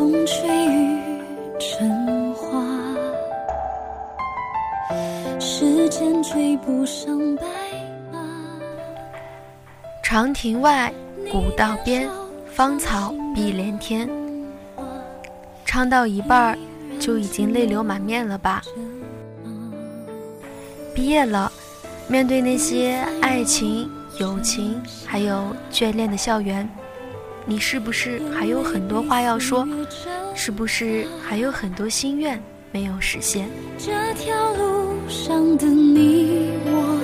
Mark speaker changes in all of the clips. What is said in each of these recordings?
Speaker 1: 风吹雨成花，时间追不上白马。
Speaker 2: 长亭外，古道边，芳草碧连天。唱到一半儿，就已经泪流满面了吧？毕业了，面对那些爱情、友情，还有眷恋的校园，你是不是还有很多话要说？是不是还有很多心愿没有实现？
Speaker 1: 这条路上的你我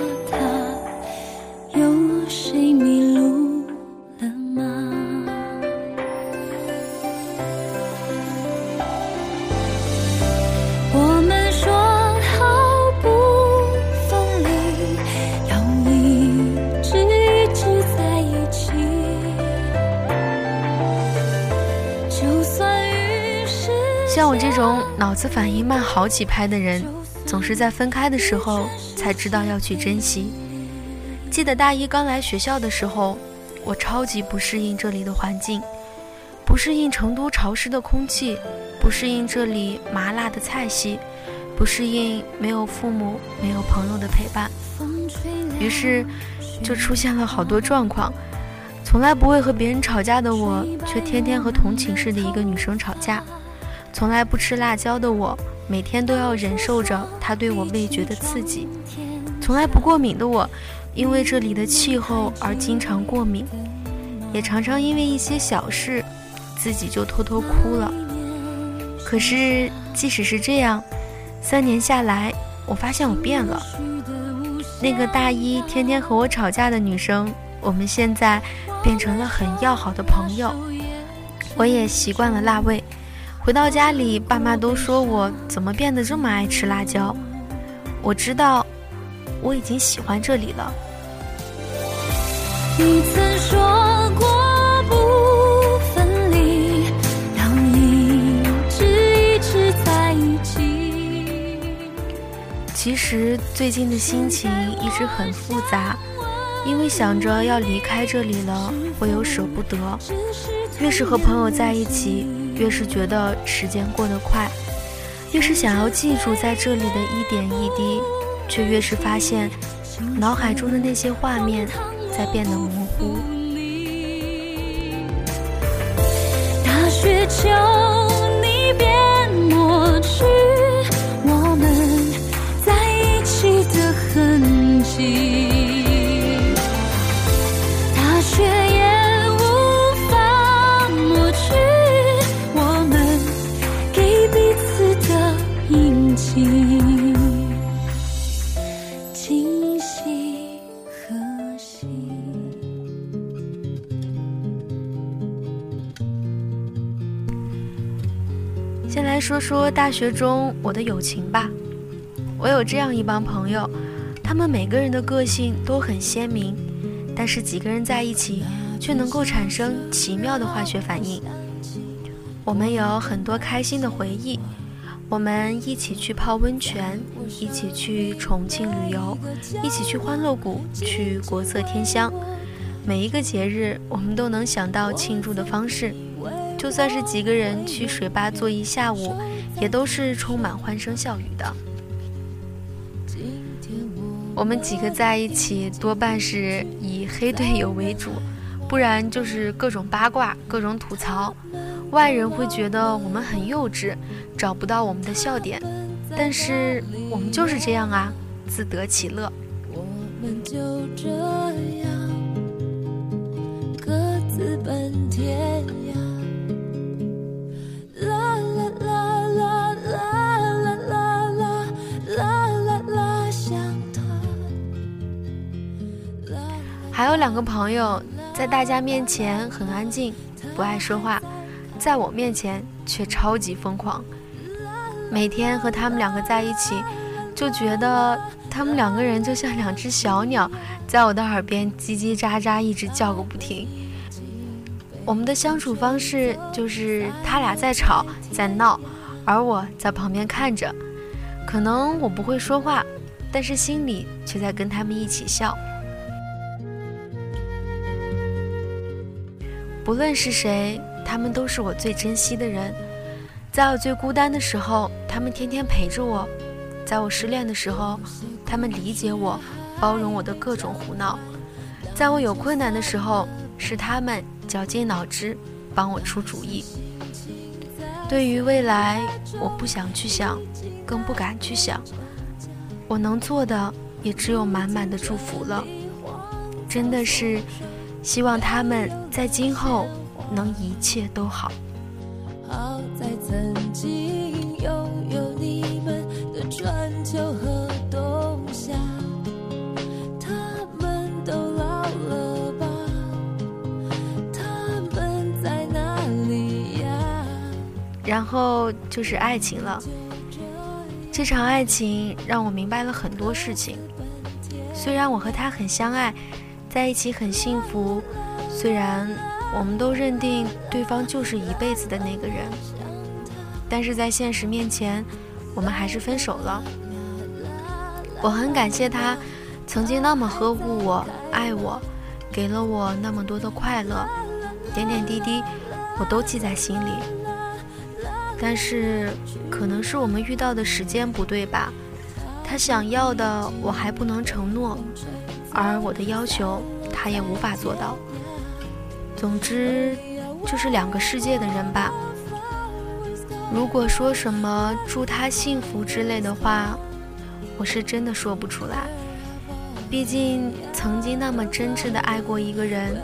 Speaker 2: 像我这种脑子反应慢好几拍的人，总是在分开的时候才知道要去珍惜。记得大一刚来学校的时候，我超级不适应这里的环境，不适应成都潮湿的空气，不适应这里麻辣的菜系，不适应没有父母、没有朋友的陪伴。于是，就出现了好多状况。从来不会和别人吵架的我，却天天和同寝室的一个女生吵架。从来不吃辣椒的我，每天都要忍受着它对我味觉的刺激。从来不过敏的我，因为这里的气候而经常过敏，也常常因为一些小事，自己就偷偷哭了。可是，即使是这样，三年下来，我发现我变了。那个大一天天和我吵架的女生，我们现在变成了很要好的朋友。我也习惯了辣味。回到家里，爸妈都说我怎么变得这么爱吃辣椒。我知道，我已经喜欢这里了。
Speaker 1: 你曾说过不分离，要一直一直在一起。
Speaker 2: 其实最近的心情一直很复杂，因为想着要离开这里了，我又舍不得。越是和朋友在一起。越是觉得时间过得快，越是想要记住在这里的一点一滴，却越是发现脑海中的那些画面在变得模糊。
Speaker 1: 大雪求你别抹去我们在一起的痕迹。
Speaker 2: 说说大学中我的友情吧。我有这样一帮朋友，他们每个人的个性都很鲜明，但是几个人在一起却能够产生奇妙的化学反应。我们有很多开心的回忆，我们一起去泡温泉，一起去重庆旅游，一起去欢乐谷，去国色天香。每一个节日，我们都能想到庆祝的方式。就算是几个人去水吧坐一下午，也都是充满欢声笑语的。我们几个在一起，多半是以黑队友为主，不然就是各种八卦、各种吐槽。外人会觉得我们很幼稚，找不到我们的笑点，但是我们就是这样啊，自得其乐。
Speaker 1: 我们就这样
Speaker 2: 有两个朋友，在大家面前很安静，不爱说话，在我面前却超级疯狂。每天和他们两个在一起，就觉得他们两个人就像两只小鸟，在我的耳边叽叽喳喳，一直叫个不停。我们的相处方式就是他俩在吵在闹，而我在旁边看着。可能我不会说话，但是心里却在跟他们一起笑。不论是谁，他们都是我最珍惜的人。在我最孤单的时候，他们天天陪着我；在我失恋的时候，他们理解我，包容我的各种胡闹；在我有困难的时候，是他们绞尽脑汁帮我出主意。对于未来，我不想去想，更不敢去想。我能做的也只有满满的祝福了。真的是希望他们在今后能一切都好。好在曾经拥有你们的春秋和冬夏，他们都老了吧？他们在哪里呀？然后就是爱情了。这场爱情让我明白了很多事情。虽然我和他很相爱。在一起很幸福，虽然我们都认定对方就是一辈子的那个人，但是在现实面前，我们还是分手了。我很感谢他，曾经那么呵护我、爱我，给了我那么多的快乐，点点滴滴我都记在心里。但是可能是我们遇到的时间不对吧？他想要的我还不能承诺。而我的要求，他也无法做到。总之，就是两个世界的人吧。如果说什么祝他幸福之类的话，我是真的说不出来。毕竟曾经那么真挚的爱过一个人，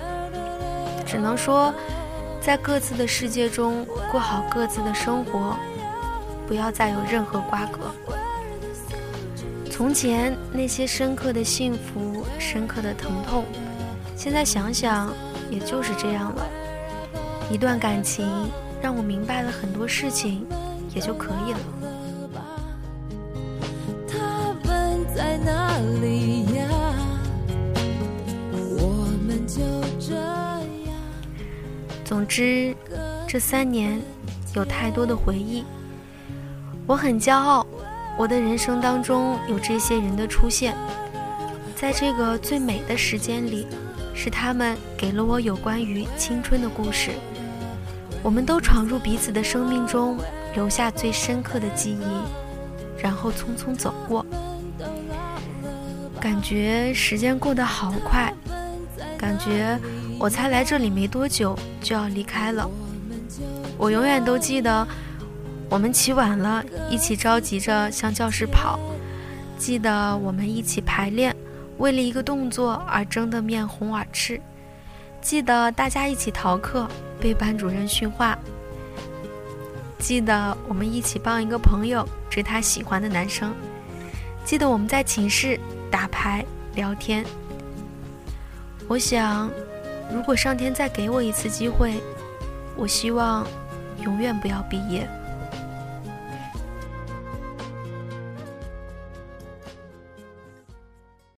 Speaker 2: 只能说，在各自的世界中过好各自的生活，不要再有任何瓜葛。从前那些深刻的幸福，深刻的疼痛，现在想想，也就是这样了。一段感情让我明白了很多事情，也就可以了。他们在哪里呀？我们就这样。总之，这三年有太多的回忆，我很骄傲。我的人生当中有这些人的出现，在这个最美的时间里，是他们给了我有关于青春的故事。我们都闯入彼此的生命中，留下最深刻的记忆，然后匆匆走过。感觉时间过得好快，感觉我才来这里没多久就要离开了。我永远都记得。我们起晚了，一起着急着向教室跑。记得我们一起排练，为了一个动作而争得面红耳赤。记得大家一起逃课，被班主任训话。记得我们一起帮一个朋友追他喜欢的男生。记得我们在寝室打牌聊天。我想，如果上天再给我一次机会，我希望永远不要毕业。